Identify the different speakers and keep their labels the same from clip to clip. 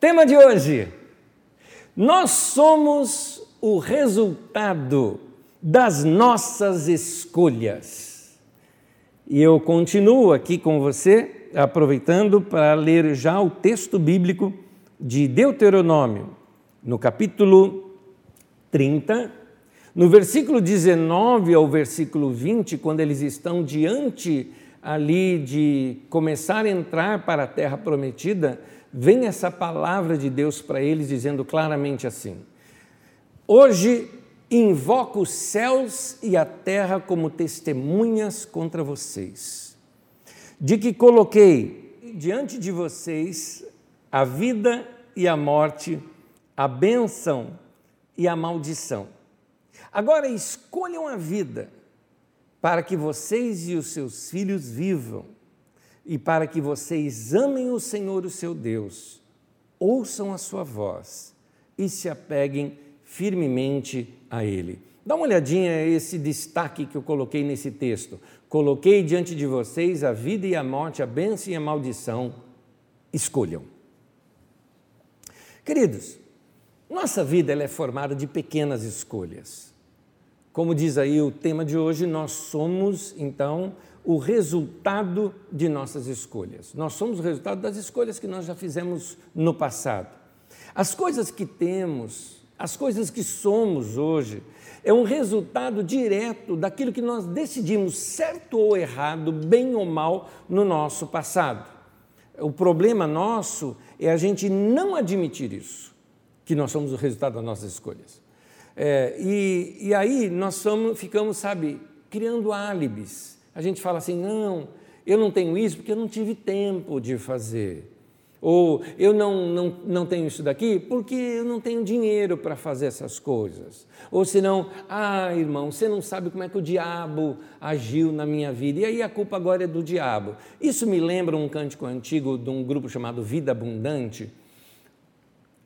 Speaker 1: Tema de hoje: Nós somos o resultado das nossas escolhas. E eu continuo aqui com você, aproveitando para ler já o texto bíblico de Deuteronômio, no capítulo 30, no versículo 19 ao versículo 20, quando eles estão diante ali de começar a entrar para a terra prometida, vem essa palavra de Deus para eles dizendo claramente assim: Hoje invoco os céus e a terra como testemunhas contra vocês, de que coloquei diante de vocês a vida e a morte, a bênção e a maldição. Agora escolham a vida para que vocês e os seus filhos vivam e para que vocês amem o Senhor, o seu Deus, ouçam a sua voz e se apeguem firmemente a Ele. Dá uma olhadinha a esse destaque que eu coloquei nesse texto. Coloquei diante de vocês a vida e a morte, a bênção e a maldição. Escolham. Queridos, nossa vida ela é formada de pequenas escolhas. Como diz aí o tema de hoje, nós somos, então, o resultado de nossas escolhas. Nós somos o resultado das escolhas que nós já fizemos no passado. As coisas que temos, as coisas que somos hoje, é um resultado direto daquilo que nós decidimos, certo ou errado, bem ou mal, no nosso passado. O problema nosso é a gente não admitir isso, que nós somos o resultado das nossas escolhas. É, e, e aí nós somos, ficamos, sabe, criando álibis a gente fala assim: não, eu não tenho isso porque eu não tive tempo de fazer. Ou eu não, não, não tenho isso daqui porque eu não tenho dinheiro para fazer essas coisas. Ou senão, ah, irmão, você não sabe como é que o diabo agiu na minha vida. E aí a culpa agora é do diabo. Isso me lembra um cântico antigo de um grupo chamado Vida Abundante,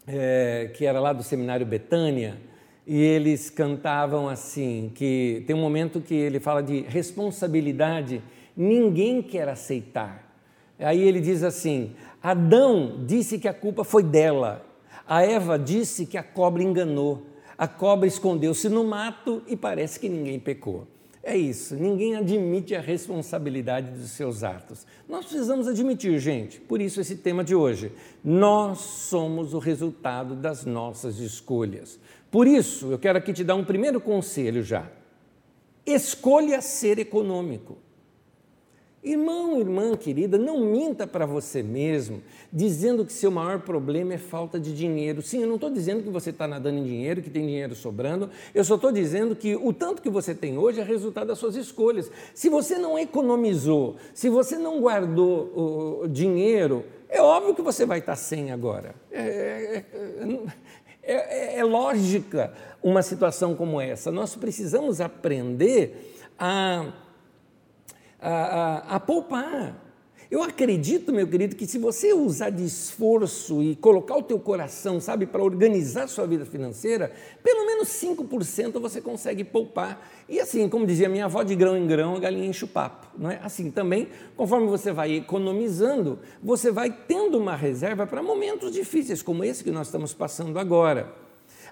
Speaker 1: é, que era lá do seminário Betânia e eles cantavam assim, que tem um momento que ele fala de responsabilidade, ninguém quer aceitar. Aí ele diz assim: Adão disse que a culpa foi dela, a Eva disse que a cobra enganou, a cobra escondeu-se no mato e parece que ninguém pecou. É isso, ninguém admite a responsabilidade dos seus atos. Nós precisamos admitir, gente, por isso esse tema de hoje. Nós somos o resultado das nossas escolhas. Por isso, eu quero aqui te dar um primeiro conselho já. Escolha ser econômico. Irmão, irmã querida, não minta para você mesmo dizendo que seu maior problema é falta de dinheiro. Sim, eu não estou dizendo que você está nadando em dinheiro, que tem dinheiro sobrando, eu só estou dizendo que o tanto que você tem hoje é resultado das suas escolhas. Se você não economizou, se você não guardou o dinheiro, é óbvio que você vai estar sem agora. É, é, é é, é, lógica uma situação como essa. Nós precisamos aprender a, a, a, a poupar. Eu acredito, meu querido, que se você usar de esforço e colocar o teu coração, sabe, para organizar sua vida financeira, pelo menos 5% você consegue poupar. E assim, como dizia minha avó, de grão em grão a galinha enche o papo. Não é? Assim também, conforme você vai economizando, você vai tendo uma reserva para momentos difíceis como esse que nós estamos passando agora.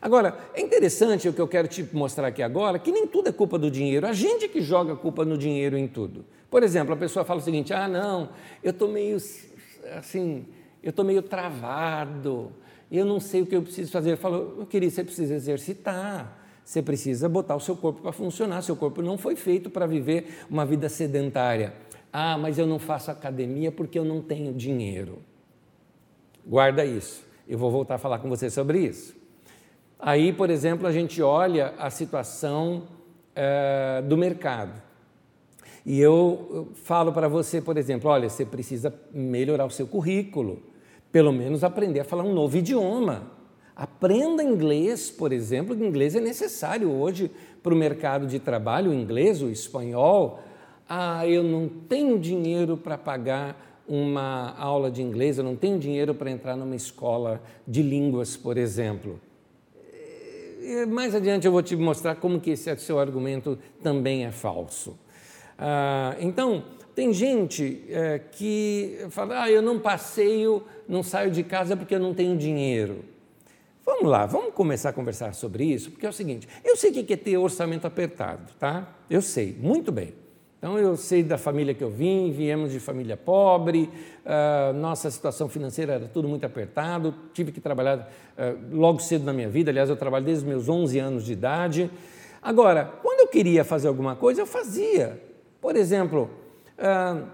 Speaker 1: Agora, é interessante o que eu quero te mostrar aqui agora, que nem tudo é culpa do dinheiro. A gente que joga a culpa no dinheiro em tudo. Por exemplo, a pessoa fala o seguinte: ah, não, eu estou meio assim, eu estou meio travado, eu não sei o que eu preciso fazer. Eu falo, eu queria, você precisa exercitar. Você precisa botar o seu corpo para funcionar. Seu corpo não foi feito para viver uma vida sedentária. Ah, mas eu não faço academia porque eu não tenho dinheiro. Guarda isso. Eu vou voltar a falar com você sobre isso. Aí, por exemplo, a gente olha a situação é, do mercado. E eu falo para você, por exemplo, olha, você precisa melhorar o seu currículo, pelo menos aprender a falar um novo idioma. Aprenda inglês, por exemplo, que inglês é necessário hoje para o mercado de trabalho, o inglês, o espanhol. Ah, eu não tenho dinheiro para pagar uma aula de inglês, eu não tenho dinheiro para entrar numa escola de línguas, por exemplo. Mais adiante eu vou te mostrar como que esse seu argumento também é falso. Ah, então, tem gente é, que fala: ah, eu não passeio, não saio de casa porque eu não tenho dinheiro. Vamos lá, vamos começar a conversar sobre isso, porque é o seguinte: eu sei o que é ter orçamento apertado, tá? Eu sei, muito bem. Então, eu sei da família que eu vim, viemos de família pobre, uh, nossa situação financeira era tudo muito apertado, tive que trabalhar uh, logo cedo na minha vida, aliás, eu trabalho desde os meus 11 anos de idade. Agora, quando eu queria fazer alguma coisa, eu fazia. Por exemplo, uh,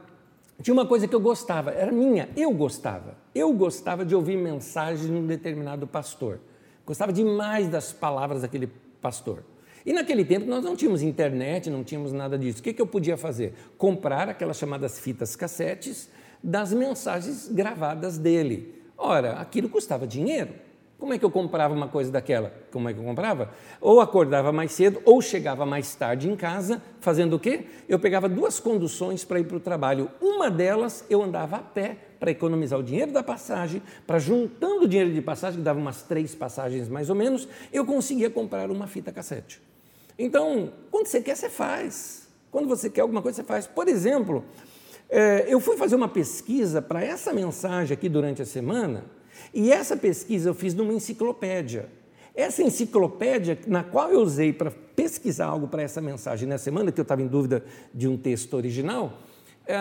Speaker 1: tinha uma coisa que eu gostava, era minha, eu gostava. Eu gostava de ouvir mensagens de um determinado pastor. Gostava demais das palavras daquele pastor. E naquele tempo nós não tínhamos internet, não tínhamos nada disso. O que eu podia fazer? Comprar aquelas chamadas fitas cassetes das mensagens gravadas dele. Ora, aquilo custava dinheiro. Como é que eu comprava uma coisa daquela? Como é que eu comprava? Ou acordava mais cedo, ou chegava mais tarde em casa, fazendo o quê? Eu pegava duas conduções para ir para o trabalho. Uma delas eu andava a pé para economizar o dinheiro da passagem, para juntando o dinheiro de passagem, que dava umas três passagens mais ou menos, eu conseguia comprar uma fita cassete. Então, quando você quer, você faz. Quando você quer alguma coisa, você faz. Por exemplo, é, eu fui fazer uma pesquisa para essa mensagem aqui durante a semana, e essa pesquisa eu fiz numa enciclopédia. Essa enciclopédia, na qual eu usei para pesquisar algo para essa mensagem na semana, que eu estava em dúvida de um texto original, é,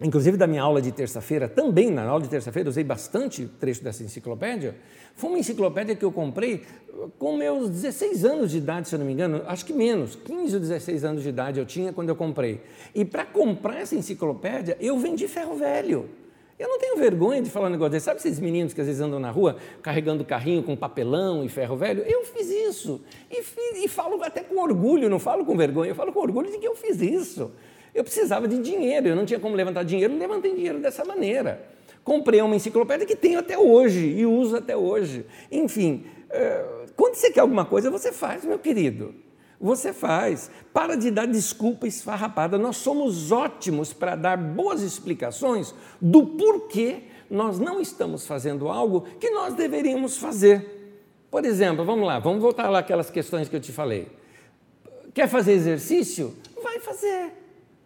Speaker 1: inclusive da minha aula de terça-feira, também na aula de terça-feira, usei bastante trecho dessa enciclopédia. Foi uma enciclopédia que eu comprei com meus 16 anos de idade, se eu não me engano, acho que menos, 15 ou 16 anos de idade eu tinha quando eu comprei. E para comprar essa enciclopédia, eu vendi ferro velho. Eu não tenho vergonha de falar um negócio desse. Sabe esses meninos que às vezes andam na rua carregando carrinho com papelão e ferro velho? Eu fiz isso. E, fiz, e falo até com orgulho, não falo com vergonha, eu falo com orgulho de que eu fiz isso. Eu precisava de dinheiro, eu não tinha como levantar dinheiro, levantei dinheiro dessa maneira. Comprei uma enciclopédia que tenho até hoje e uso até hoje. Enfim, eh, quando você quer alguma coisa, você faz, meu querido. Você faz. Para de dar desculpa esfarrapada. Nós somos ótimos para dar boas explicações do porquê nós não estamos fazendo algo que nós deveríamos fazer. Por exemplo, vamos lá, vamos voltar lá aquelas questões que eu te falei. Quer fazer exercício? Vai fazer.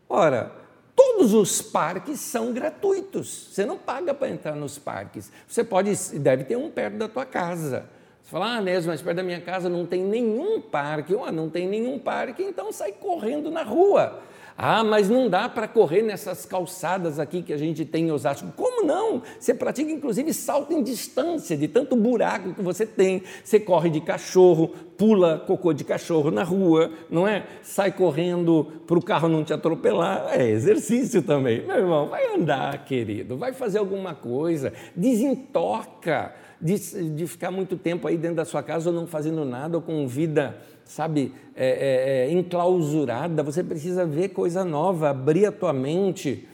Speaker 1: Ora, todos os parques são gratuitos. Você não paga para entrar nos parques. Você pode, deve ter um perto da tua casa. Você fala, ah, Nésio, mas perto da minha casa não tem nenhum parque. Ah, não tem nenhum parque, então sai correndo na rua. Ah, mas não dá para correr nessas calçadas aqui que a gente tem em Osasco. Como não? Você pratica inclusive salto em distância, de tanto buraco que você tem. Você corre de cachorro, pula cocô de cachorro na rua, não é? Sai correndo para o carro não te atropelar. É exercício também. Meu irmão, vai andar, querido, vai fazer alguma coisa, desentoca de, de ficar muito tempo aí dentro da sua casa ou não fazendo nada, ou com vida sabe, é, é, é, enclausurada, você precisa ver coisa nova, abrir a tua mente.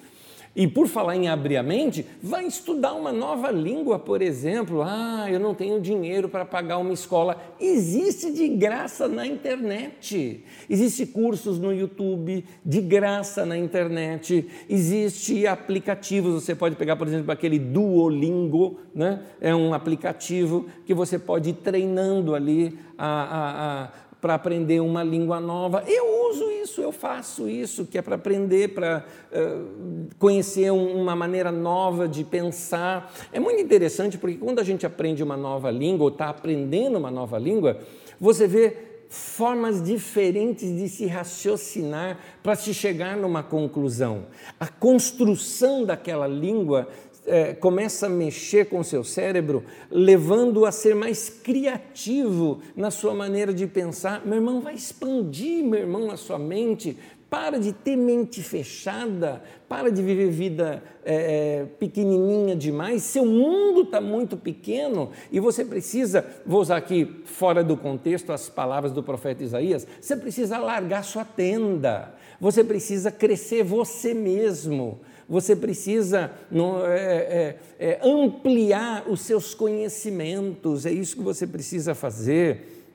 Speaker 1: E por falar em abrir a mente, vai estudar uma nova língua, por exemplo. Ah, eu não tenho dinheiro para pagar uma escola. Existe de graça na internet. Existem cursos no YouTube de graça na internet. Existe aplicativos. Você pode pegar, por exemplo, aquele Duolingo, né? É um aplicativo que você pode ir treinando ali a, a, a para aprender uma língua nova. Eu uso isso, eu faço isso, que é para aprender, para uh, conhecer uma maneira nova de pensar. É muito interessante porque quando a gente aprende uma nova língua ou está aprendendo uma nova língua, você vê formas diferentes de se raciocinar para se chegar numa conclusão. A construção daquela língua é, começa a mexer com o seu cérebro, levando-o a ser mais criativo na sua maneira de pensar. Meu irmão, vai expandir, meu irmão, a sua mente. Para de ter mente fechada, para de viver vida é, é, pequenininha demais. Seu mundo está muito pequeno e você precisa, vou usar aqui fora do contexto as palavras do profeta Isaías, você precisa largar sua tenda, você precisa crescer você mesmo você precisa no, é, é, é, ampliar os seus conhecimentos, é isso que você precisa fazer.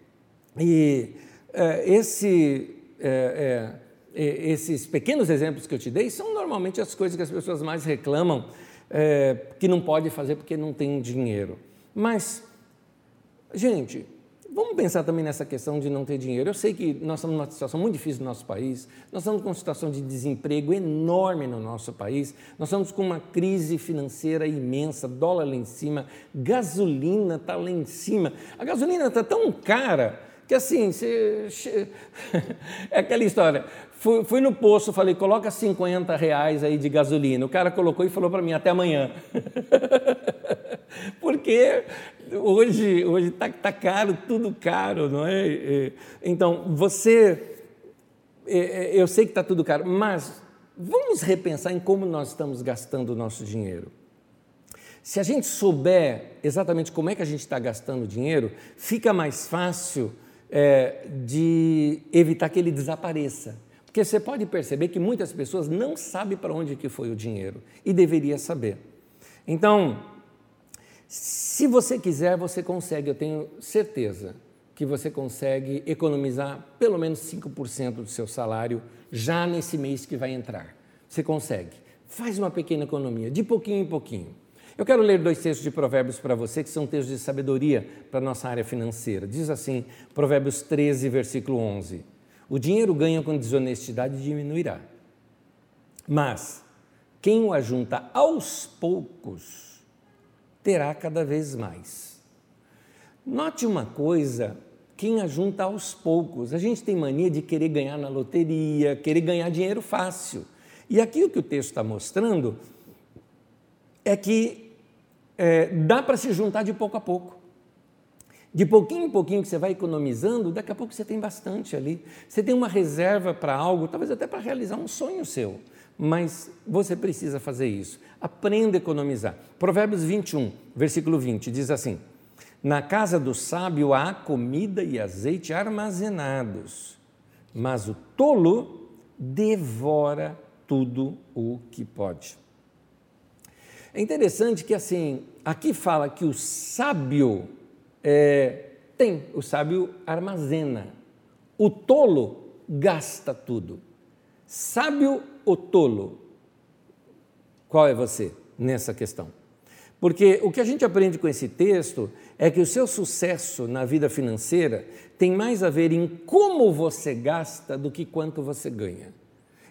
Speaker 1: E é, esse, é, é, esses pequenos exemplos que eu te dei são normalmente as coisas que as pessoas mais reclamam que não pode fazer porque não tem dinheiro. Mas, gente, Vamos pensar também nessa questão de não ter dinheiro. Eu sei que nós estamos numa situação muito difícil no nosso país, nós estamos com uma situação de desemprego enorme no nosso país, nós estamos com uma crise financeira imensa, dólar lá em cima, gasolina está lá em cima. A gasolina está tão cara que assim, você... é aquela história. Fui, fui, no posto, falei, coloca 50 reais aí de gasolina. O cara colocou e falou para mim, até amanhã. Porque hoje hoje está tá caro, tudo caro, não é? então, você, eu sei que está tudo caro, mas vamos repensar em como nós estamos gastando o nosso dinheiro. Se a gente souber exatamente como é que a gente está gastando o dinheiro, fica mais fácil é, de evitar que ele desapareça. Porque você pode perceber que muitas pessoas não sabem para onde que foi o dinheiro e deveria saber. Então, se você quiser, você consegue, eu tenho certeza que você consegue economizar pelo menos 5% do seu salário já nesse mês que vai entrar. Você consegue. Faz uma pequena economia, de pouquinho em pouquinho. Eu quero ler dois textos de Provérbios para você, que são textos de sabedoria para a nossa área financeira. Diz assim, Provérbios 13, versículo 11: O dinheiro ganho com desonestidade diminuirá, mas quem o ajunta aos poucos terá cada vez mais. Note uma coisa, quem ajunta aos poucos. A gente tem mania de querer ganhar na loteria, querer ganhar dinheiro fácil. E aqui o que o texto está mostrando é que é, dá para se juntar de pouco a pouco. De pouquinho em pouquinho que você vai economizando, daqui a pouco você tem bastante ali. Você tem uma reserva para algo, talvez até para realizar um sonho seu mas você precisa fazer isso. Aprenda a economizar. Provérbios 21, versículo 20, diz assim: Na casa do sábio há comida e azeite armazenados, mas o tolo devora tudo o que pode. É interessante que assim, aqui fala que o sábio é, tem, o sábio armazena, o tolo gasta tudo. Sábio ou tolo? Qual é você nessa questão? Porque o que a gente aprende com esse texto é que o seu sucesso na vida financeira tem mais a ver em como você gasta do que quanto você ganha.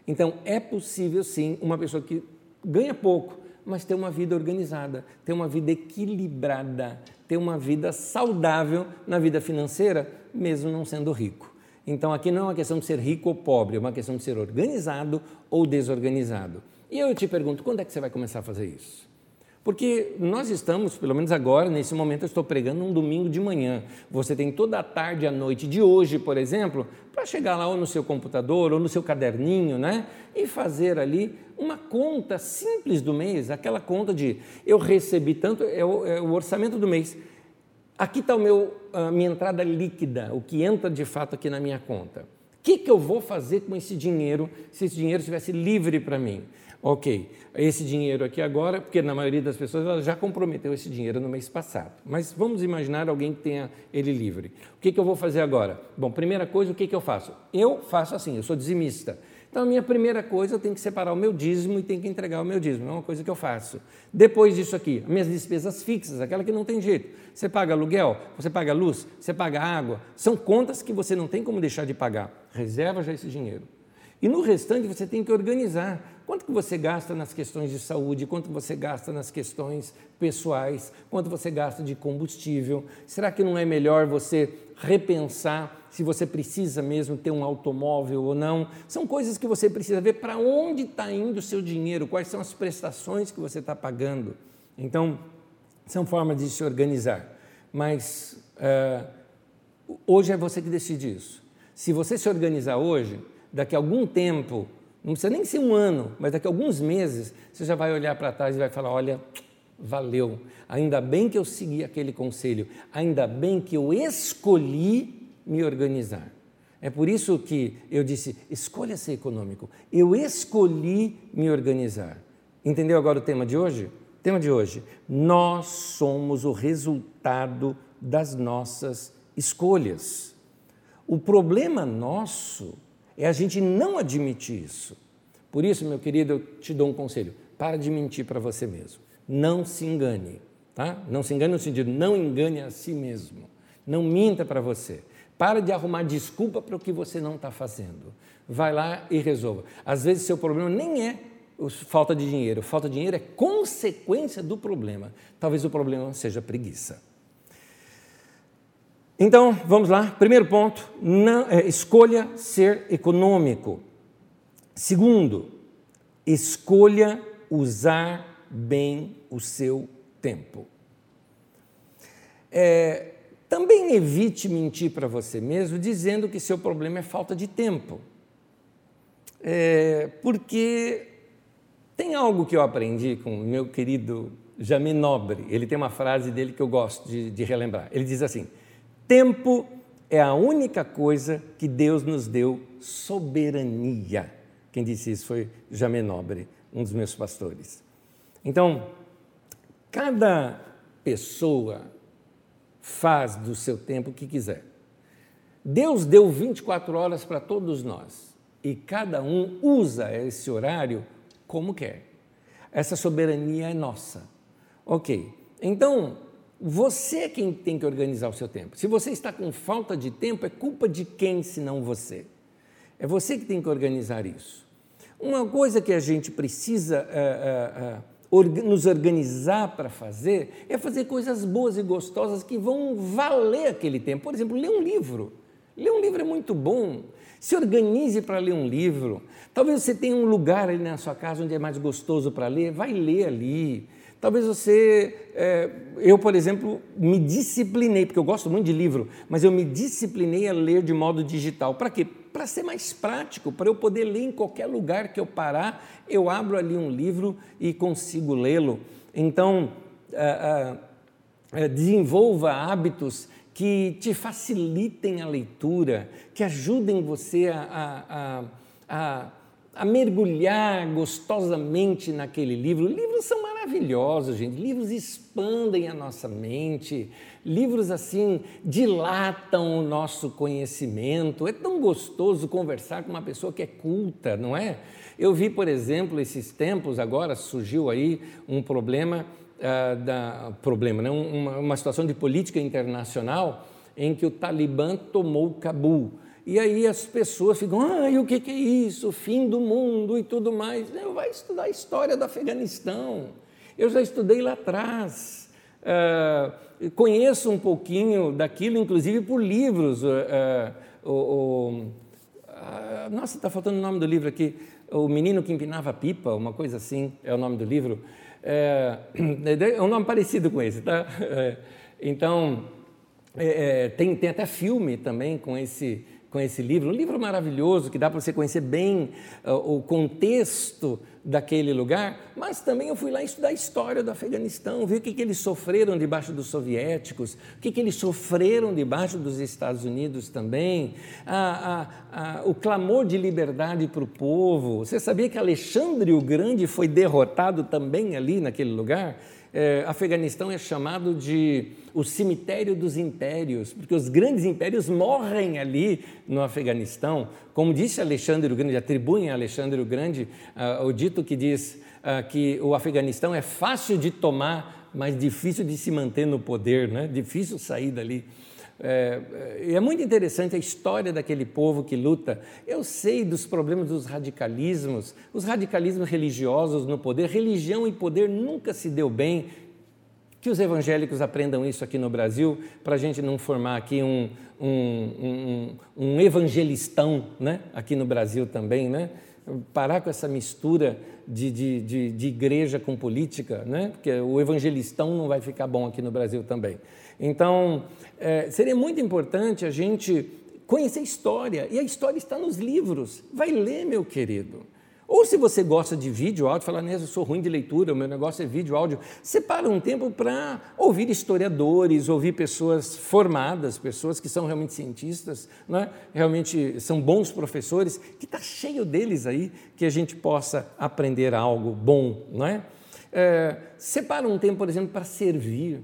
Speaker 1: Então, é possível sim uma pessoa que ganha pouco, mas ter uma vida organizada, ter uma vida equilibrada, ter uma vida saudável na vida financeira, mesmo não sendo rico. Então aqui não é uma questão de ser rico ou pobre, é uma questão de ser organizado ou desorganizado. E eu te pergunto, quando é que você vai começar a fazer isso? Porque nós estamos, pelo menos agora, nesse momento, eu estou pregando um domingo de manhã. Você tem toda a tarde e a noite de hoje, por exemplo, para chegar lá ou no seu computador ou no seu caderninho, né? E fazer ali uma conta simples do mês, aquela conta de eu recebi tanto, é o, é o orçamento do mês. Aqui está a minha entrada líquida, o que entra de fato aqui na minha conta. O que, que eu vou fazer com esse dinheiro se esse dinheiro estivesse livre para mim? Ok, esse dinheiro aqui agora, porque na maioria das pessoas ela já comprometeu esse dinheiro no mês passado. Mas vamos imaginar alguém que tenha ele livre. O que, que eu vou fazer agora? Bom, primeira coisa, o que, que eu faço? Eu faço assim, eu sou dizimista. Então, a minha primeira coisa, eu tenho que separar o meu dízimo e tenho que entregar o meu dízimo. É uma coisa que eu faço. Depois disso aqui, minhas despesas fixas, aquela que não tem jeito. Você paga aluguel, você paga luz, você paga água. São contas que você não tem como deixar de pagar. Reserva já esse dinheiro. E no restante você tem que organizar. Quanto que você gasta nas questões de saúde, quanto você gasta nas questões pessoais, quanto você gasta de combustível? Será que não é melhor você repensar se você precisa mesmo ter um automóvel ou não? São coisas que você precisa ver para onde está indo o seu dinheiro, quais são as prestações que você está pagando. Então, são formas de se organizar. Mas uh, hoje é você que decide isso. Se você se organizar hoje, daqui a algum tempo, não precisa nem ser um ano, mas daqui a alguns meses, você já vai olhar para trás e vai falar: olha, valeu, ainda bem que eu segui aquele conselho, ainda bem que eu escolhi me organizar. É por isso que eu disse: escolha ser econômico. Eu escolhi me organizar. Entendeu agora o tema de hoje? O tema de hoje: nós somos o resultado das nossas escolhas. O problema nosso é a gente não admitir isso. Por isso, meu querido, eu te dou um conselho: para de mentir para você mesmo. Não se engane, tá? Não se engane no sentido, não engane a si mesmo. Não minta para você. Para de arrumar desculpa para o que você não está fazendo. Vai lá e resolva. Às vezes, seu problema nem é falta de dinheiro. Falta de dinheiro é consequência do problema. Talvez o problema seja preguiça. Então, vamos lá. Primeiro ponto: não, é, escolha ser econômico. Segundo, escolha usar bem o seu tempo. É, também evite mentir para você mesmo dizendo que seu problema é falta de tempo. É, porque tem algo que eu aprendi com o meu querido Jamie Nobre. Ele tem uma frase dele que eu gosto de, de relembrar. Ele diz assim: Tempo é a única coisa que Deus nos deu soberania. Quem disse isso foi Jamie Nobre, um dos meus pastores. Então, cada pessoa faz do seu tempo o que quiser. Deus deu 24 horas para todos nós e cada um usa esse horário como quer. Essa soberania é nossa. Ok, então você é quem tem que organizar o seu tempo. Se você está com falta de tempo, é culpa de quem senão você? É você que tem que organizar isso. Uma coisa que a gente precisa uh, uh, nos organizar para fazer é fazer coisas boas e gostosas que vão valer aquele tempo. Por exemplo, ler um livro. Ler um livro é muito bom. Se organize para ler um livro. Talvez você tenha um lugar ali na sua casa onde é mais gostoso para ler, vai ler ali. Talvez você, é, eu por exemplo, me disciplinei, porque eu gosto muito de livro, mas eu me disciplinei a ler de modo digital. Para quê? Para ser mais prático, para eu poder ler em qualquer lugar que eu parar, eu abro ali um livro e consigo lê-lo. Então, é, é, desenvolva hábitos que te facilitem a leitura, que ajudem você a, a, a, a mergulhar gostosamente naquele livro. Livros são maravilhosos, gente. Livros expandem a nossa mente, livros assim dilatam o nosso conhecimento. É tão gostoso conversar com uma pessoa que é culta, não é? Eu vi, por exemplo, esses tempos agora surgiu aí um problema uh, da problema, né? uma, uma situação de política internacional em que o Talibã tomou Cabul. E aí as pessoas ficam, ah, e o que, é isso? Fim do mundo e tudo mais. Eu vai estudar a história do Afeganistão. Eu já estudei lá atrás. Uh, conheço um pouquinho daquilo, inclusive por livros. Uh, uh, nossa, está faltando o nome do livro aqui. O Menino que Empinava Pipa, uma coisa assim, é o nome do livro. É, é um nome parecido com esse, tá? É, então, é, é, tem, tem até filme também com esse, com esse livro, um livro maravilhoso que dá para você conhecer bem uh, o contexto daquele lugar, mas também eu fui lá estudar a história do Afeganistão, ver o que, que eles sofreram debaixo dos soviéticos, o que, que eles sofreram debaixo dos Estados Unidos também, a, a, a, o clamor de liberdade para o povo. Você sabia que Alexandre o Grande foi derrotado também ali naquele lugar? É, Afeganistão é chamado de o cemitério dos impérios, porque os grandes impérios morrem ali no Afeganistão. Como disse Alexandre o Grande, atribuem a Alexandre o Grande uh, o dito que diz uh, que o Afeganistão é fácil de tomar, mas difícil de se manter no poder, né? difícil sair dali. É, é, muito interessante a história daquele povo que luta. Eu sei dos problemas dos radicalismos, os radicalismos religiosos no poder. Religião e poder nunca se deu bem. Que os evangélicos aprendam isso aqui no Brasil, para a gente não formar aqui um, um, um, um evangelistão né? aqui no Brasil também, né? parar com essa mistura de, de, de, de, igreja com política, né? porque o evangelistão não vai ficar bom aqui no Brasil também. Então, é, seria muito importante a gente conhecer a história, e a história está nos livros. Vai ler, meu querido. Ou se você gosta de vídeo, áudio, fala, né, eu sou ruim de leitura, o meu negócio é vídeo, áudio, separa um tempo para ouvir historiadores, ouvir pessoas formadas, pessoas que são realmente cientistas, né, realmente são bons professores, que está cheio deles aí, que a gente possa aprender algo bom. Não é? É, separa um tempo, por exemplo, para servir,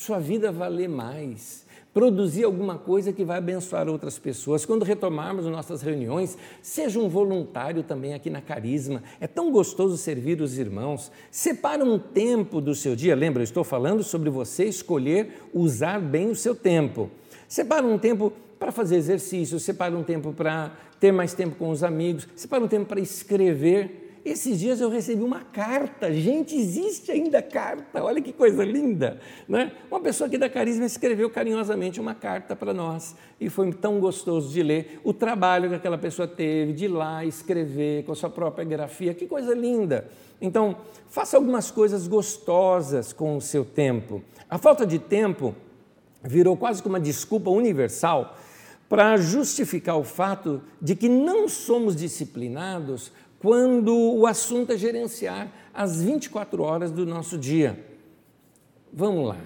Speaker 1: sua vida valer mais produzir alguma coisa que vai abençoar outras pessoas. Quando retomarmos nossas reuniões, seja um voluntário também aqui na Carisma. É tão gostoso servir os irmãos. Separa um tempo do seu dia. Lembra, eu estou falando sobre você escolher usar bem o seu tempo. Separa um tempo para fazer exercício, separa um tempo para ter mais tempo com os amigos, separa um tempo para escrever. Esses dias eu recebi uma carta, gente, existe ainda carta, olha que coisa linda. Né? Uma pessoa aqui da Carisma escreveu carinhosamente uma carta para nós e foi tão gostoso de ler o trabalho que aquela pessoa teve de ir lá escrever com a sua própria grafia, que coisa linda. Então, faça algumas coisas gostosas com o seu tempo. A falta de tempo virou quase como uma desculpa universal para justificar o fato de que não somos disciplinados quando o assunto é gerenciar as 24 horas do nosso dia. Vamos lá.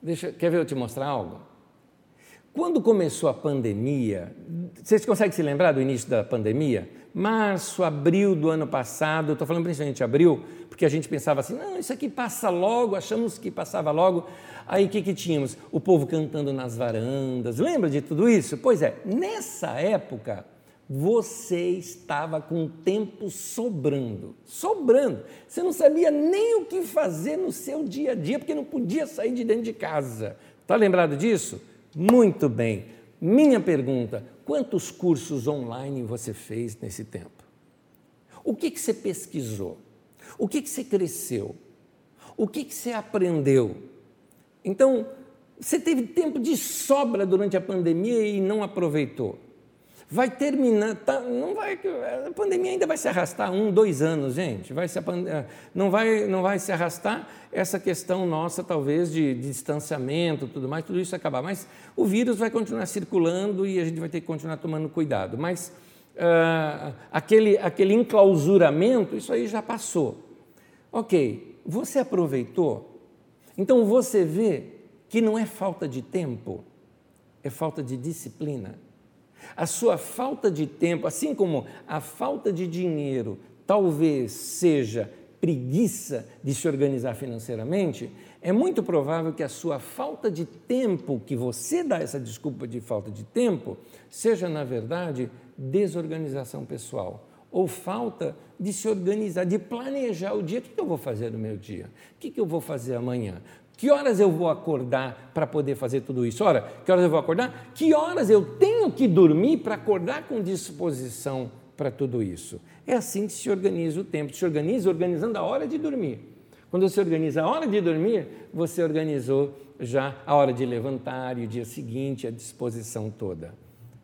Speaker 1: Deixa, quer ver eu te mostrar algo? Quando começou a pandemia, vocês conseguem se lembrar do início da pandemia? Março, abril do ano passado, estou falando principalmente abril, porque a gente pensava assim, não, isso aqui passa logo, achamos que passava logo. Aí o que, que tínhamos? O povo cantando nas varandas, lembra de tudo isso? Pois é, nessa época, você estava com tempo sobrando, sobrando. Você não sabia nem o que fazer no seu dia a dia, porque não podia sair de dentro de casa. Está lembrado disso? Muito bem. Minha pergunta: quantos cursos online você fez nesse tempo? O que, que você pesquisou? O que, que você cresceu? O que, que você aprendeu? Então, você teve tempo de sobra durante a pandemia e não aproveitou vai terminar, tá, não vai, a pandemia ainda vai se arrastar um, dois anos, gente, vai se, eh, não, vai, não vai se arrastar essa questão nossa, talvez, de, de distanciamento, tudo mais, tudo isso acabar, mas o vírus vai continuar circulando e a gente vai ter que continuar tomando cuidado, mas uh, aquele, aquele enclausuramento, isso aí já passou. Ok, você aproveitou? Então você vê que não é falta de tempo, é falta de disciplina. A sua falta de tempo, assim como a falta de dinheiro, talvez seja preguiça de se organizar financeiramente, é muito provável que a sua falta de tempo, que você dá essa desculpa de falta de tempo, seja, na verdade, desorganização pessoal ou falta de se organizar, de planejar o dia. O que eu vou fazer no meu dia? O que eu vou fazer amanhã? Que horas eu vou acordar para poder fazer tudo isso? Ora, que horas eu vou acordar? Que horas eu tenho que dormir para acordar com disposição para tudo isso? É assim que se organiza o tempo. Se organiza organizando a hora de dormir. Quando você organiza a hora de dormir, você organizou já a hora de levantar e o dia seguinte, a disposição toda.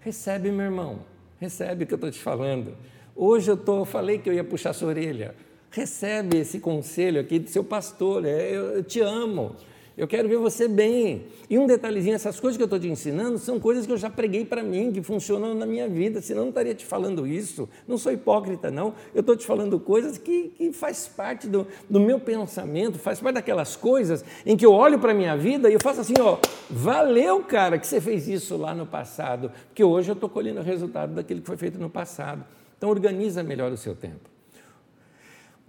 Speaker 1: Recebe, meu irmão, recebe o que eu estou te falando. Hoje eu tô, falei que eu ia puxar sua orelha. Recebe esse conselho aqui do seu pastor. É, eu, eu te amo. Eu quero ver você bem. E um detalhezinho, essas coisas que eu estou te ensinando são coisas que eu já preguei para mim, que funcionam na minha vida, senão eu não estaria te falando isso. Não sou hipócrita, não. Eu estou te falando coisas que, que faz parte do, do meu pensamento, faz parte daquelas coisas em que eu olho para a minha vida e eu faço assim, ó, valeu, cara, que você fez isso lá no passado, porque hoje eu estou colhendo o resultado daquilo que foi feito no passado. Então organiza melhor o seu tempo.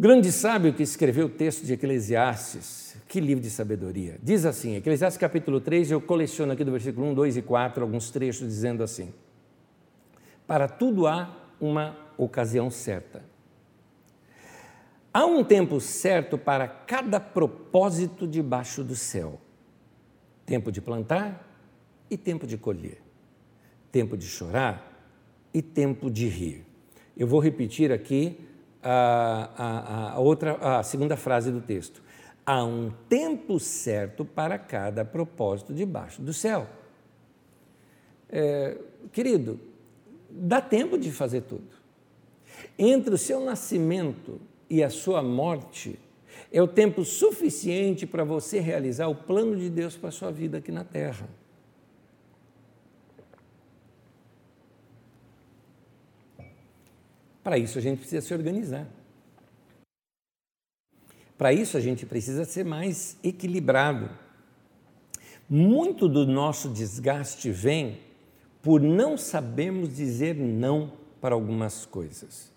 Speaker 1: Grande sábio que escreveu o texto de Eclesiastes, que livro de sabedoria. Diz assim, Eclesiastes capítulo 3, eu coleciono aqui do versículo 1, 2 e 4 alguns trechos dizendo assim: Para tudo há uma ocasião certa. Há um tempo certo para cada propósito debaixo do céu: tempo de plantar e tempo de colher, tempo de chorar e tempo de rir. Eu vou repetir aqui a, a, a outra, a segunda frase do texto há um tempo certo para cada propósito debaixo do céu. É, querido, dá tempo de fazer tudo. Entre o seu nascimento e a sua morte, é o tempo suficiente para você realizar o plano de Deus para a sua vida aqui na terra. Para isso a gente precisa se organizar. Para isso, a gente precisa ser mais equilibrado. Muito do nosso desgaste vem por não sabermos dizer não para algumas coisas.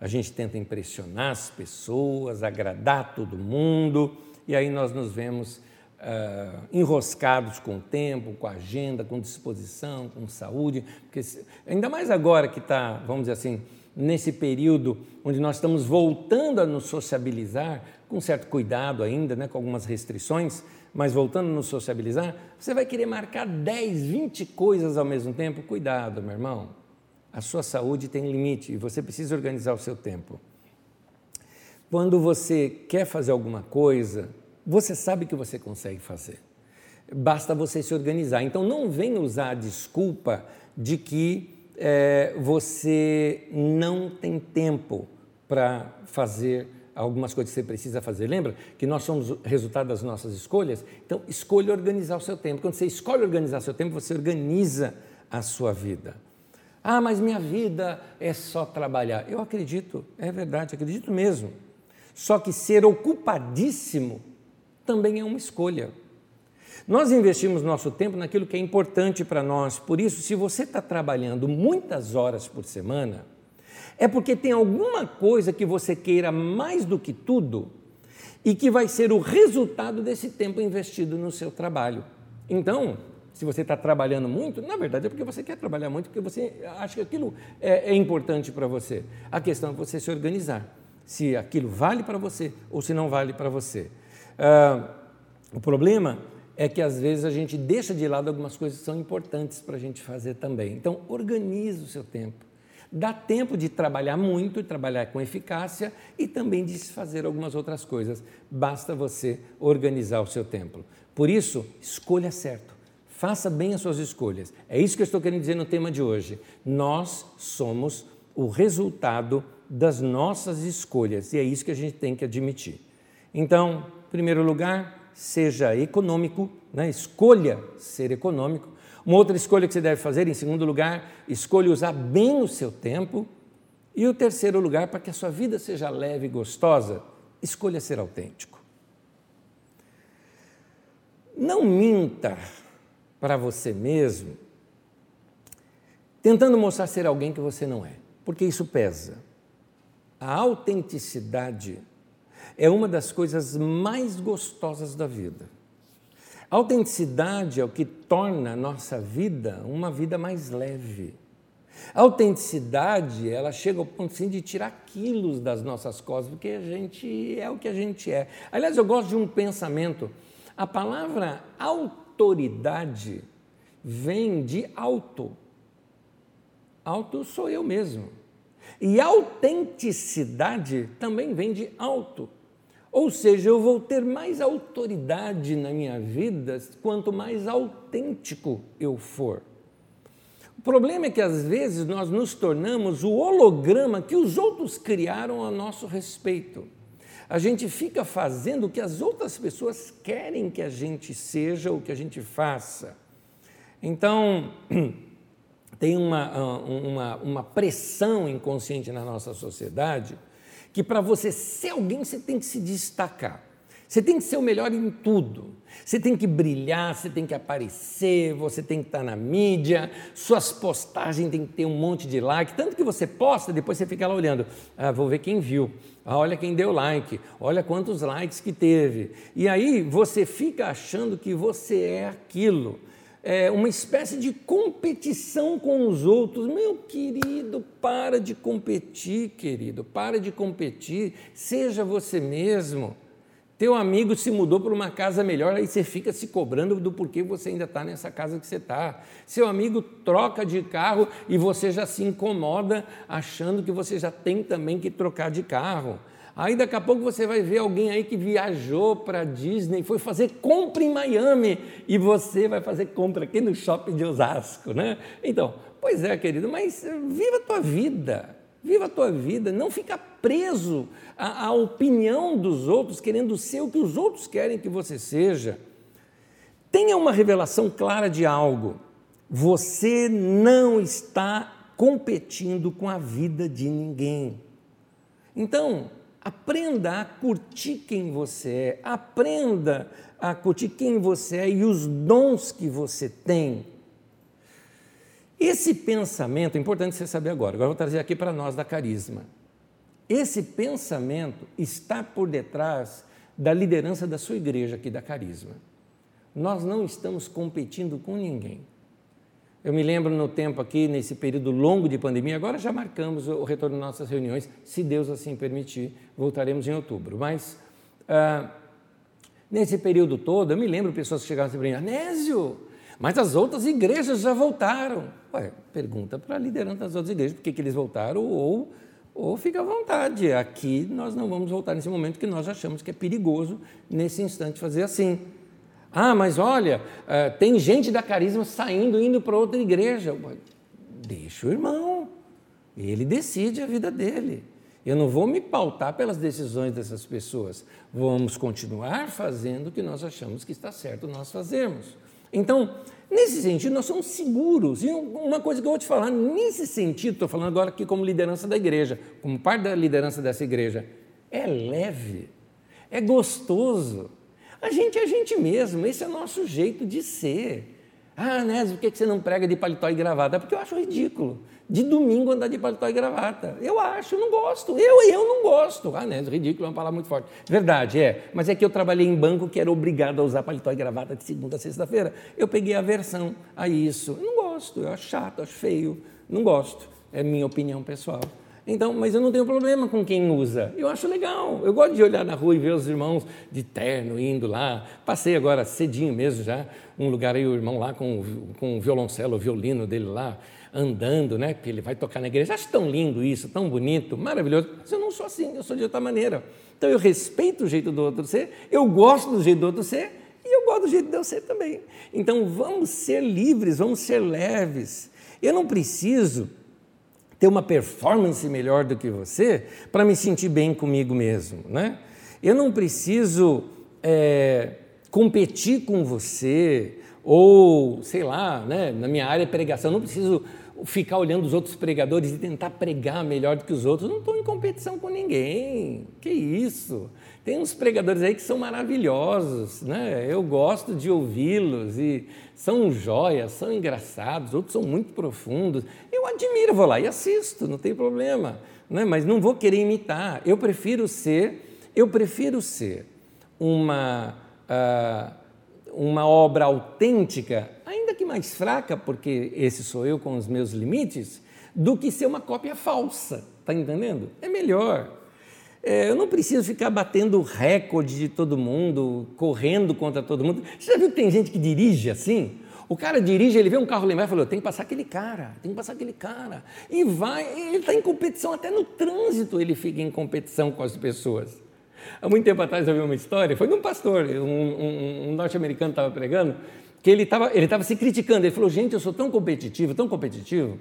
Speaker 1: A gente tenta impressionar as pessoas, agradar todo mundo, e aí nós nos vemos uh, enroscados com o tempo, com a agenda, com disposição, com saúde, porque ainda mais agora que está, vamos dizer assim, nesse período onde nós estamos voltando a nos sociabilizar, com certo cuidado ainda, né, com algumas restrições, mas voltando a nos sociabilizar, você vai querer marcar 10, 20 coisas ao mesmo tempo? Cuidado, meu irmão. A sua saúde tem limite e você precisa organizar o seu tempo. Quando você quer fazer alguma coisa, você sabe que você consegue fazer. Basta você se organizar. Então não venha usar a desculpa de que é, você não tem tempo para fazer algumas coisas que você precisa fazer. Lembra que nós somos o resultado das nossas escolhas? Então, escolha organizar o seu tempo. Quando você escolhe organizar seu tempo, você organiza a sua vida. Ah, mas minha vida é só trabalhar. Eu acredito, é verdade, acredito mesmo. Só que ser ocupadíssimo também é uma escolha. Nós investimos nosso tempo naquilo que é importante para nós. Por isso, se você está trabalhando muitas horas por semana, é porque tem alguma coisa que você queira mais do que tudo e que vai ser o resultado desse tempo investido no seu trabalho. Então, se você está trabalhando muito, na verdade é porque você quer trabalhar muito, porque você acha que aquilo é, é importante para você. A questão é você se organizar, se aquilo vale para você ou se não vale para você. Ah, o problema é que às vezes a gente deixa de lado algumas coisas que são importantes para a gente fazer também. Então, organize o seu tempo. Dá tempo de trabalhar muito, trabalhar com eficácia e também de fazer algumas outras coisas. Basta você organizar o seu tempo. Por isso, escolha certo. Faça bem as suas escolhas. É isso que eu estou querendo dizer no tema de hoje. Nós somos o resultado das nossas escolhas e é isso que a gente tem que admitir. Então, em primeiro lugar, seja econômico, né? escolha ser econômico. Uma outra escolha que você deve fazer, em segundo lugar, escolha usar bem o seu tempo. E o terceiro lugar, para que a sua vida seja leve e gostosa, escolha ser autêntico. Não minta para você mesmo, tentando mostrar ser alguém que você não é, porque isso pesa. A autenticidade é uma das coisas mais gostosas da vida. A autenticidade é o que torna a nossa vida uma vida mais leve. A autenticidade, ela chega ao ponto sim, de tirar quilos das nossas costas, porque a gente é o que a gente é. Aliás, eu gosto de um pensamento. A palavra autoridade vem de auto. Auto sou eu mesmo. E autenticidade também vem de alto. Ou seja, eu vou ter mais autoridade na minha vida quanto mais autêntico eu for. O problema é que às vezes nós nos tornamos o holograma que os outros criaram a nosso respeito. A gente fica fazendo o que as outras pessoas querem que a gente seja ou que a gente faça. Então, tem uma, ah, uma, uma pressão inconsciente na nossa sociedade que para você ser alguém você tem que se destacar. Você tem que ser o melhor em tudo. Você tem que brilhar, você tem que aparecer, você tem que estar na mídia, suas postagens tem que ter um monte de like. Tanto que você posta, depois você fica lá olhando. Ah, vou ver quem viu. Ah, olha quem deu like. Olha quantos likes que teve. E aí você fica achando que você é aquilo é, uma espécie de competição com os outros. Meu querido, para de competir, querido, para de competir, seja você mesmo. Teu amigo se mudou para uma casa melhor, aí você fica se cobrando do porquê você ainda está nessa casa que você está. Seu amigo troca de carro e você já se incomoda achando que você já tem também que trocar de carro. Aí daqui a pouco você vai ver alguém aí que viajou para Disney, foi fazer compra em Miami e você vai fazer compra aqui no shopping de Osasco, né? Então, pois é, querido, mas viva a tua vida, viva a tua vida, não fica preso à, à opinião dos outros, querendo ser o que os outros querem que você seja. Tenha uma revelação clara de algo. Você não está competindo com a vida de ninguém. Então, Aprenda a curtir quem você é, aprenda a curtir quem você é e os dons que você tem. Esse pensamento, é importante você saber agora, agora vou trazer aqui para nós da carisma. Esse pensamento está por detrás da liderança da sua igreja aqui da carisma. Nós não estamos competindo com ninguém. Eu me lembro no tempo aqui, nesse período longo de pandemia, agora já marcamos o retorno de nossas reuniões, se Deus assim permitir, voltaremos em outubro. Mas ah, nesse período todo, eu me lembro pessoas que chegavam assim para mim, Anésio, mas as outras igrejas já voltaram. Ué, pergunta para a liderança das outras igrejas por que, que eles voltaram ou, ou fica à vontade. Aqui nós não vamos voltar nesse momento que nós achamos que é perigoso nesse instante fazer assim. Ah, mas olha, uh, tem gente da carisma saindo, indo para outra igreja. Deixa o irmão, ele decide a vida dele. Eu não vou me pautar pelas decisões dessas pessoas. Vamos continuar fazendo o que nós achamos que está certo nós fazermos. Então, nesse sentido, nós somos seguros. E uma coisa que eu vou te falar, nesse sentido, estou falando agora aqui como liderança da igreja, como parte da liderança dessa igreja, é leve, é gostoso. A gente é a gente mesmo, esse é o nosso jeito de ser. Ah, Nésio, por que você não prega de paletó e gravata? Porque eu acho ridículo. De domingo andar de paletó e gravata. Eu acho, eu não gosto. Eu, eu não gosto. Ah, Nésio, ridículo é uma palavra muito forte. Verdade, é. Mas é que eu trabalhei em banco que era obrigado a usar paletó e gravata de segunda a sexta-feira. Eu peguei a versão a isso. Eu não gosto, eu acho chato, acho feio. Não gosto. É minha opinião pessoal. Então, mas eu não tenho problema com quem usa. Eu acho legal. Eu gosto de olhar na rua e ver os irmãos de terno indo lá. Passei agora cedinho mesmo já, um lugar aí, o irmão lá com, com o violoncelo, o violino dele lá, andando, né? Que ele vai tocar na igreja. Acho tão lindo isso, tão bonito, maravilhoso. Mas eu não sou assim, eu sou de outra maneira. Então eu respeito o jeito do outro ser, eu gosto do jeito do outro ser e eu gosto do jeito de eu ser também. Então vamos ser livres, vamos ser leves. Eu não preciso ter uma performance melhor do que você para me sentir bem comigo mesmo, né? Eu não preciso é, competir com você ou, sei lá, né, na minha área de pregação, eu não preciso ficar olhando os outros pregadores e tentar pregar melhor do que os outros. Não estou em competição com ninguém. Que isso? Tem uns pregadores aí que são maravilhosos, né? Eu gosto de ouvi-los e são joias, são engraçados, outros são muito profundos. Eu admiro, vou lá e assisto, não tem problema, né? Mas não vou querer imitar. Eu prefiro ser, eu prefiro ser uma uh, uma obra autêntica, ainda que mais fraca, porque esse sou eu com os meus limites, do que ser uma cópia falsa. Está entendendo? É melhor. É, eu não preciso ficar batendo recorde de todo mundo, correndo contra todo mundo. Você já viu que tem gente que dirige assim? O cara dirige, ele vê um carro lá e fala: tem que passar aquele cara, tem que passar aquele cara. E vai, ele está em competição, até no trânsito ele fica em competição com as pessoas. Há muito tempo atrás eu vi uma história, foi de um pastor, um, um, um norte-americano estava pregando, que ele estava ele tava se criticando. Ele falou: gente, eu sou tão competitivo, tão competitivo,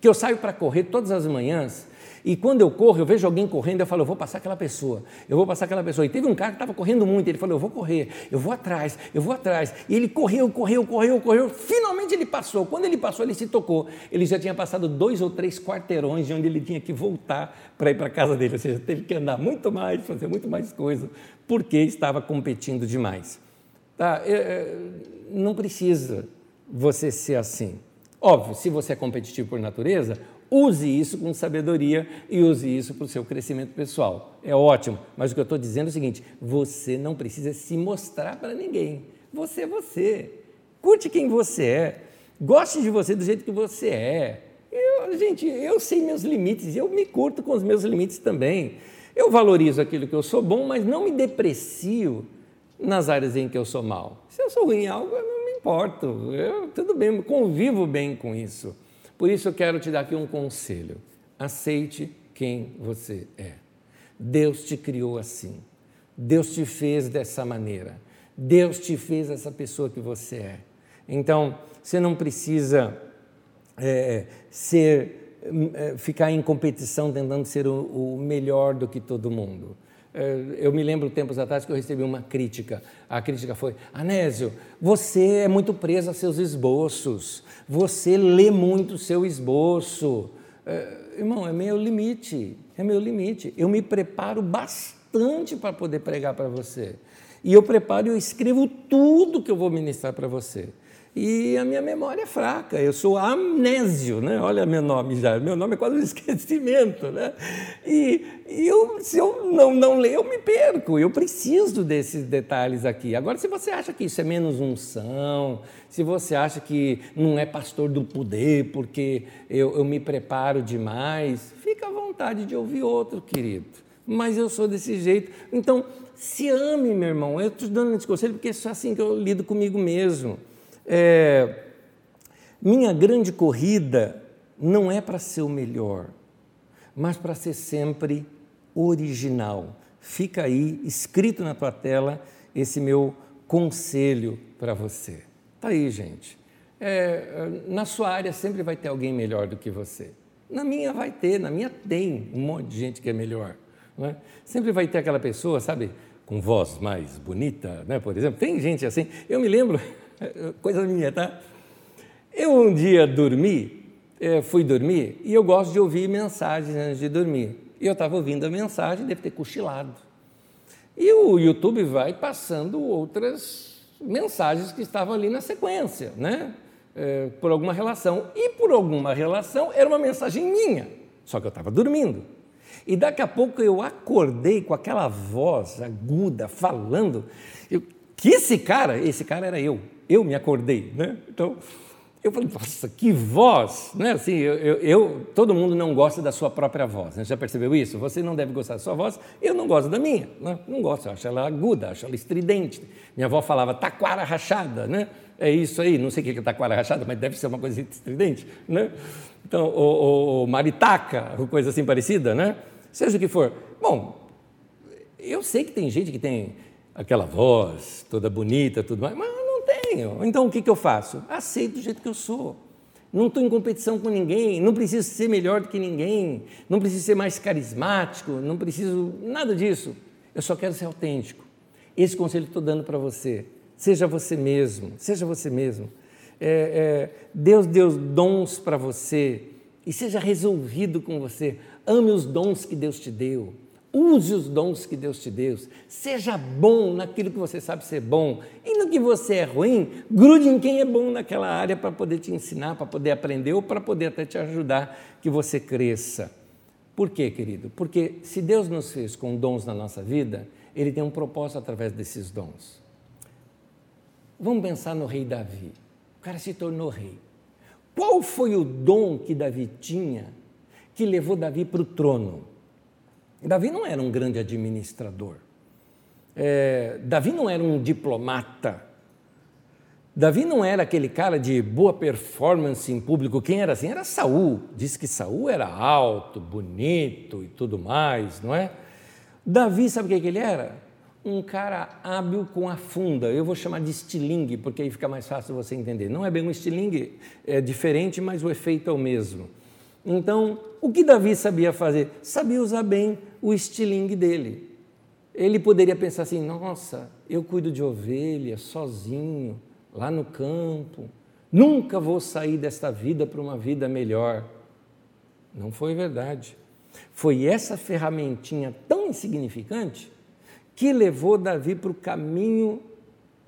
Speaker 1: que eu saio para correr todas as manhãs e quando eu corro, eu vejo alguém correndo, eu falo, eu vou passar aquela pessoa, eu vou passar aquela pessoa. E teve um cara que estava correndo muito, ele falou, eu vou correr, eu vou atrás, eu vou atrás. E ele correu, correu, correu, correu, finalmente ele passou. Quando ele passou, ele se tocou. Ele já tinha passado dois ou três quarteirões de onde ele tinha que voltar para ir para a casa dele. Ou seja, teve que andar muito mais, fazer muito mais coisa, porque estava competindo demais. Tá? não precisa você ser assim. Óbvio, se você é competitivo por natureza, Use isso com sabedoria e use isso para o seu crescimento pessoal. É ótimo, mas o que eu estou dizendo é o seguinte: você não precisa se mostrar para ninguém. Você é você. Curte quem você é. Goste de você do jeito que você é. Eu, gente, eu sei meus limites, e eu me curto com os meus limites também. Eu valorizo aquilo que eu sou bom, mas não me deprecio nas áreas em que eu sou mal. Se eu sou ruim em algo, eu não me importo. Eu, tudo bem, convivo bem com isso. Por isso eu quero te dar aqui um conselho. Aceite quem você é. Deus te criou assim. Deus te fez dessa maneira. Deus te fez essa pessoa que você é. Então, você não precisa é, ser, é, ficar em competição tentando ser o, o melhor do que todo mundo. É, eu me lembro tempos atrás que eu recebi uma crítica. A crítica foi: Anésio, você é muito preso a seus esboços, você lê muito o seu esboço. É, irmão, é meu limite, é meu limite. Eu me preparo bastante para poder pregar para você. E eu preparo e eu escrevo tudo que eu vou ministrar para você. E a minha memória é fraca, eu sou amnésio, né? olha meu nome já, meu nome é quase um esquecimento. Né? E, e eu, se eu não, não ler, eu me perco, eu preciso desses detalhes aqui. Agora, se você acha que isso é menos unção, se você acha que não é pastor do poder porque eu, eu me preparo demais, fica à vontade de ouvir outro, querido. Mas eu sou desse jeito. Então, se ame, meu irmão. Eu estou dando esse conselho porque é assim que eu lido comigo mesmo. É, minha grande corrida não é para ser o melhor, mas para ser sempre original. Fica aí, escrito na tua tela, esse meu conselho para você. Tá aí, gente. É, na sua área sempre vai ter alguém melhor do que você. Na minha vai ter, na minha tem um monte de gente que é melhor. É? Sempre vai ter aquela pessoa, sabe, com voz mais bonita, né? por exemplo. Tem gente assim. Eu me lembro coisa minha, tá? Eu um dia dormi, eh, fui dormir, e eu gosto de ouvir mensagens antes de dormir. E eu estava ouvindo a mensagem, deve ter cochilado. E o YouTube vai passando outras mensagens que estavam ali na sequência, né? É, por alguma relação. E por alguma relação era uma mensagem minha, só que eu estava dormindo. E daqui a pouco eu acordei com aquela voz aguda, falando, eu, que esse cara, esse cara era eu eu me acordei, né? Então, eu falei, nossa, que voz, né? Assim, eu, eu, eu, todo mundo não gosta da sua própria voz, né? já percebeu isso? Você não deve gostar da sua voz, eu não gosto da minha, né? não gosto, acho ela aguda, acho ela estridente. Minha avó falava taquara rachada, né? É isso aí, não sei o que é taquara rachada, mas deve ser uma coisa estridente, né? Então, o, o maritaca, coisa assim parecida, né? Seja o que for. Bom, eu sei que tem gente que tem aquela voz toda bonita, tudo mais, mas tenho. Então o que, que eu faço? Aceito do jeito que eu sou. Não estou em competição com ninguém, não preciso ser melhor do que ninguém, não preciso ser mais carismático, não preciso nada disso. Eu só quero ser autêntico. Esse conselho que estou dando para você. Seja você mesmo, seja você mesmo. É, é, Deus deu dons para você e seja resolvido com você. Ame os dons que Deus te deu. Use os dons que Deus te deu. Seja bom naquilo que você sabe ser bom. E no que você é ruim, grude em quem é bom naquela área para poder te ensinar, para poder aprender ou para poder até te ajudar que você cresça. Por quê, querido? Porque se Deus nos fez com dons na nossa vida, Ele tem um propósito através desses dons. Vamos pensar no rei Davi. O cara se tornou rei. Qual foi o dom que Davi tinha que levou Davi para o trono? Davi não era um grande administrador. É, Davi não era um diplomata. Davi não era aquele cara de boa performance em público. Quem era assim? Era Saul. Diz que Saul era alto, bonito e tudo mais, não é? Davi, sabe o que, que ele era? Um cara hábil com a funda. Eu vou chamar de estilingue, porque aí fica mais fácil você entender. Não é bem um estilingue, é diferente, mas o efeito é o mesmo. Então, o que Davi sabia fazer? Sabia usar bem o estilingue dele. Ele poderia pensar assim: nossa, eu cuido de ovelhas sozinho, lá no campo, nunca vou sair desta vida para uma vida melhor. Não foi verdade. Foi essa ferramentinha tão insignificante que levou Davi para o caminho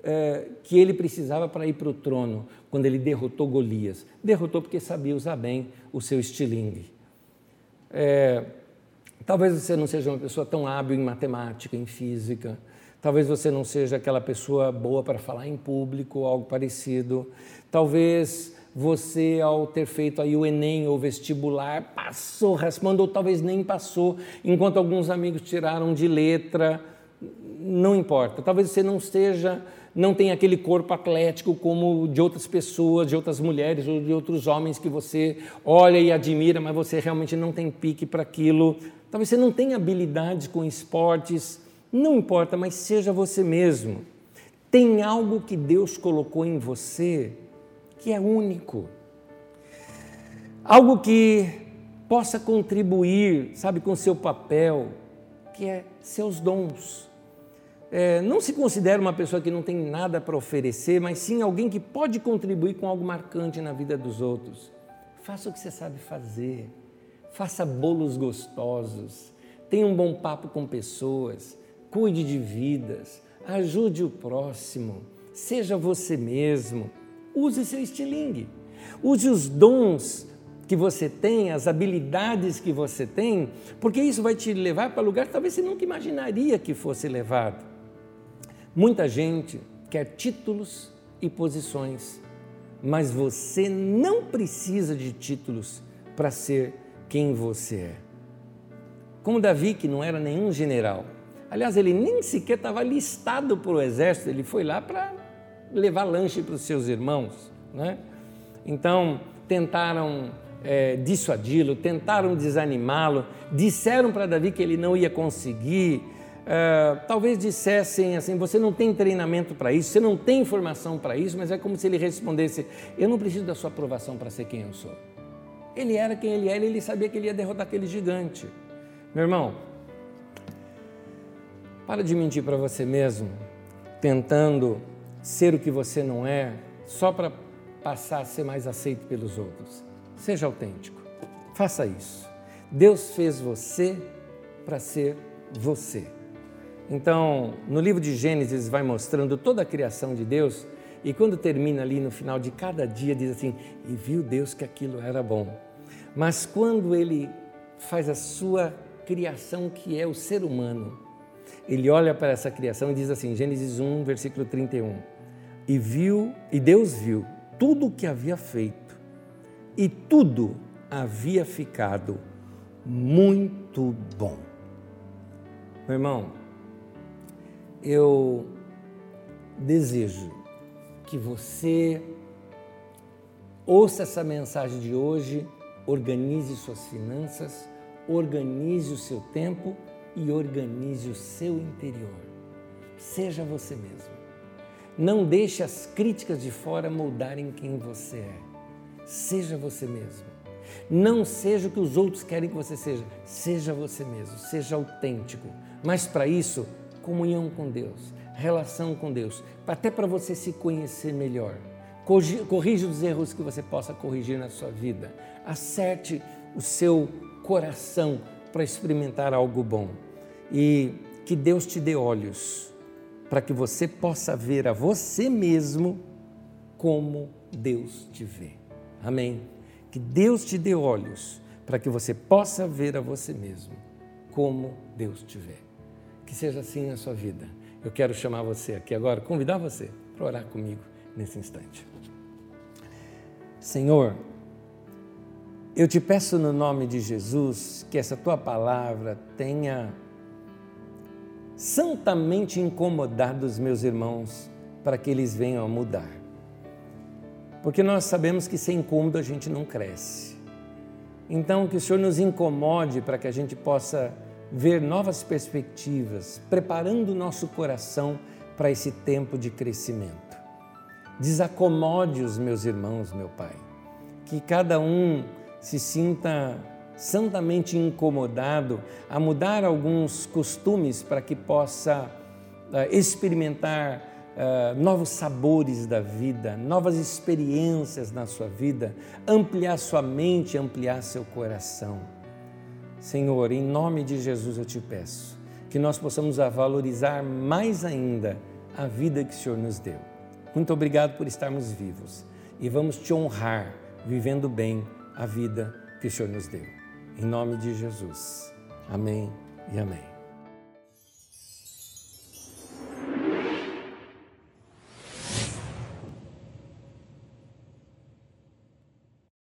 Speaker 1: é, que ele precisava para ir para o trono, quando ele derrotou Golias. Derrotou porque sabia usar bem o seu estilingue. É, talvez você não seja uma pessoa tão hábil em matemática, em física, talvez você não seja aquela pessoa boa para falar em público, algo parecido. Talvez você, ao ter feito aí o Enem ou vestibular, passou raspando, ou talvez nem passou, enquanto alguns amigos tiraram de letra. Não importa. Talvez você não esteja não tem aquele corpo atlético como de outras pessoas, de outras mulheres ou de outros homens que você olha e admira, mas você realmente não tem pique para aquilo. Talvez você não tenha habilidade com esportes, não importa, mas seja você mesmo. Tem algo que Deus colocou em você que é único. Algo que possa contribuir, sabe, com seu papel, que é seus dons é, não se considera uma pessoa que não tem nada para oferecer, mas sim alguém que pode contribuir com algo marcante na vida dos outros. Faça o que você sabe fazer, faça bolos gostosos, tenha um bom papo com pessoas, cuide de vidas, ajude o próximo, seja você mesmo, Use seu estilingue. Use os dons que você tem, as habilidades que você tem, porque isso vai te levar para lugar que talvez você nunca imaginaria que fosse levado. Muita gente quer títulos e posições, mas você não precisa de títulos para ser quem você é. Como Davi, que não era nenhum general, aliás, ele nem sequer estava listado para o exército, ele foi lá para levar lanche para os seus irmãos. Né? Então, tentaram é, dissuadi-lo, tentaram desanimá-lo, disseram para Davi que ele não ia conseguir. É, talvez dissessem assim: você não tem treinamento para isso, você não tem informação para isso, mas é como se ele respondesse: eu não preciso da sua aprovação para ser quem eu sou. Ele era quem ele era e ele sabia que ele ia derrotar aquele gigante. Meu irmão, para de mentir para você mesmo, tentando ser o que você não é, só para passar a ser mais aceito pelos outros. Seja autêntico. Faça isso. Deus fez você para ser você. Então, no livro de Gênesis vai mostrando toda a criação de Deus, e quando termina ali no final de cada dia, diz assim: E viu Deus que aquilo era bom. Mas quando ele faz a sua criação, que é o ser humano, ele olha para essa criação e diz assim: Gênesis 1, versículo 31. E viu, e Deus viu tudo o que havia feito e tudo havia ficado muito bom. Meu irmão, eu desejo que você ouça essa mensagem de hoje, organize suas finanças, organize o seu tempo e organize o seu interior. Seja você mesmo. Não deixe as críticas de fora moldarem quem você é. Seja você mesmo. Não seja o que os outros querem que você seja. Seja você mesmo, seja autêntico. Mas para isso, comunhão com Deus, relação com Deus, até para você se conhecer melhor. Corrija os erros que você possa corrigir na sua vida. Acerte o seu coração para experimentar algo bom. E que Deus te dê olhos para que você possa ver a você mesmo como Deus te vê. Amém. Que Deus te dê olhos para que você possa ver a você mesmo como Deus te vê. Que seja assim na sua vida. Eu quero chamar você aqui agora, convidar você para orar comigo nesse instante. Senhor, eu te peço no nome de Jesus que essa tua palavra tenha santamente incomodado os meus irmãos para que eles venham a mudar porque nós sabemos que sem incômodo a gente não cresce. Então, que o Senhor nos incomode para que a gente possa ver novas perspectivas, preparando o nosso coração para esse tempo de crescimento. Desacomode os meus irmãos, meu Pai, que cada um se sinta santamente incomodado a mudar alguns costumes para que possa uh, experimentar uh, novos sabores da vida, novas experiências na sua vida, ampliar sua mente, ampliar seu coração. Senhor, em nome de Jesus eu te peço que nós possamos valorizar mais ainda a vida que o Senhor nos deu. Muito obrigado por estarmos vivos e vamos te honrar vivendo bem a vida que o Senhor nos deu. Em nome de Jesus. Amém e amém.